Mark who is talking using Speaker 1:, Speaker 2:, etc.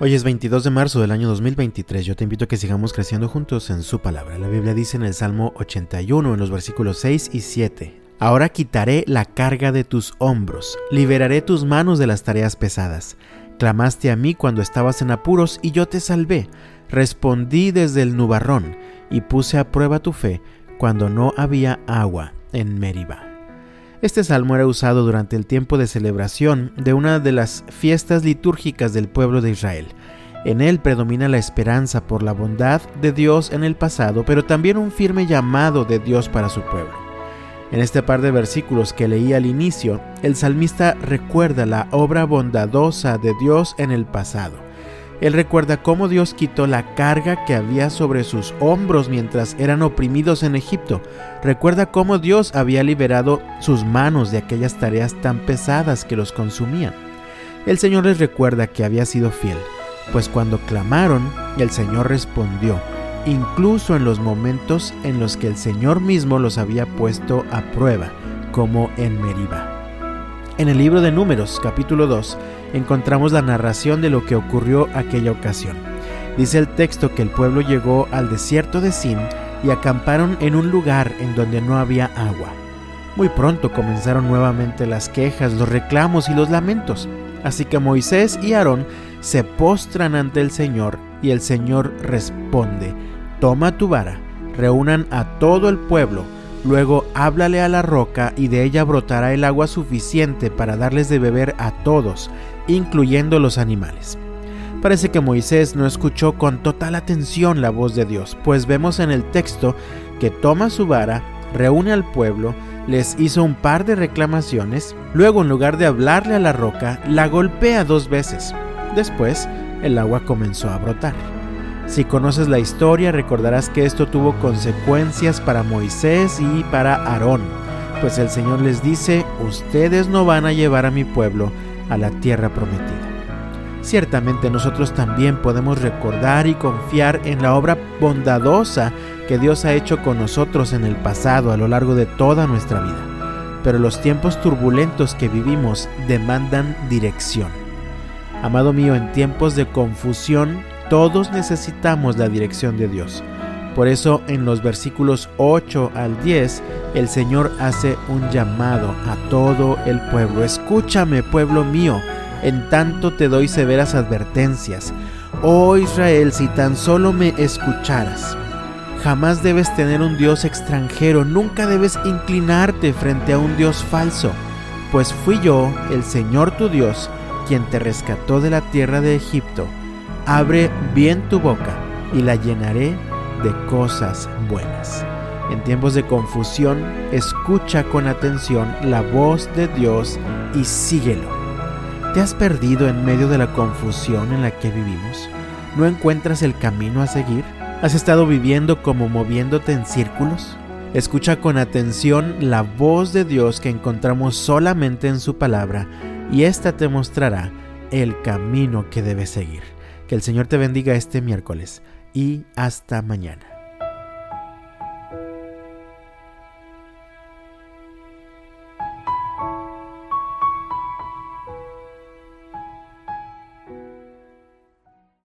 Speaker 1: Hoy es 22 de marzo del año 2023. Yo te invito a que sigamos creciendo juntos en su palabra. La Biblia dice en el Salmo 81, en los versículos 6 y 7. Ahora quitaré la carga de tus hombros, liberaré tus manos de las tareas pesadas. Clamaste a mí cuando estabas en apuros y yo te salvé. Respondí desde el nubarrón y puse a prueba tu fe cuando no había agua en Meriba. Este salmo era usado durante el tiempo de celebración de una de las fiestas litúrgicas del pueblo de Israel. En él predomina la esperanza por la bondad de Dios en el pasado, pero también un firme llamado de Dios para su pueblo. En este par de versículos que leí al inicio, el salmista recuerda la obra bondadosa de Dios en el pasado él recuerda cómo Dios quitó la carga que había sobre sus hombros mientras eran oprimidos en Egipto. Recuerda cómo Dios había liberado sus manos de aquellas tareas tan pesadas que los consumían. El Señor les recuerda que había sido fiel, pues cuando clamaron, el Señor respondió, incluso en los momentos en los que el Señor mismo los había puesto a prueba, como en Meribá. En el libro de Números, capítulo 2, encontramos la narración de lo que ocurrió aquella ocasión. Dice el texto que el pueblo llegó al desierto de Sin y acamparon en un lugar en donde no había agua. Muy pronto comenzaron nuevamente las quejas, los reclamos y los lamentos. Así que Moisés y Aarón se postran ante el Señor y el Señor responde, toma tu vara, reúnan a todo el pueblo, Luego háblale a la roca y de ella brotará el agua suficiente para darles de beber a todos, incluyendo los animales. Parece que Moisés no escuchó con total atención la voz de Dios, pues vemos en el texto que toma su vara, reúne al pueblo, les hizo un par de reclamaciones, luego en lugar de hablarle a la roca, la golpea dos veces. Después, el agua comenzó a brotar. Si conoces la historia recordarás que esto tuvo consecuencias para Moisés y para Aarón, pues el Señor les dice, ustedes no van a llevar a mi pueblo a la tierra prometida. Ciertamente nosotros también podemos recordar y confiar en la obra bondadosa que Dios ha hecho con nosotros en el pasado a lo largo de toda nuestra vida. Pero los tiempos turbulentos que vivimos demandan dirección. Amado mío, en tiempos de confusión todos necesitamos la dirección de Dios. Por eso en los versículos 8 al 10 el Señor hace un llamado a todo el pueblo. Escúchame, pueblo mío, en tanto te doy severas advertencias. Oh Israel, si tan solo me escucharas. Jamás debes tener un Dios extranjero, nunca debes inclinarte frente a un Dios falso, pues fui yo, el Señor tu Dios, quien te rescató de la tierra de Egipto Abre bien tu boca y la llenaré de cosas buenas. En tiempos de confusión, escucha con atención la voz de Dios y síguelo. ¿Te has perdido en medio de la confusión en la que vivimos? ¿No encuentras el camino a seguir? ¿Has estado viviendo como moviéndote en círculos? Escucha con atención la voz de Dios que encontramos solamente en su palabra y ésta te mostrará el camino que debes seguir. El Señor te bendiga este miércoles y hasta mañana.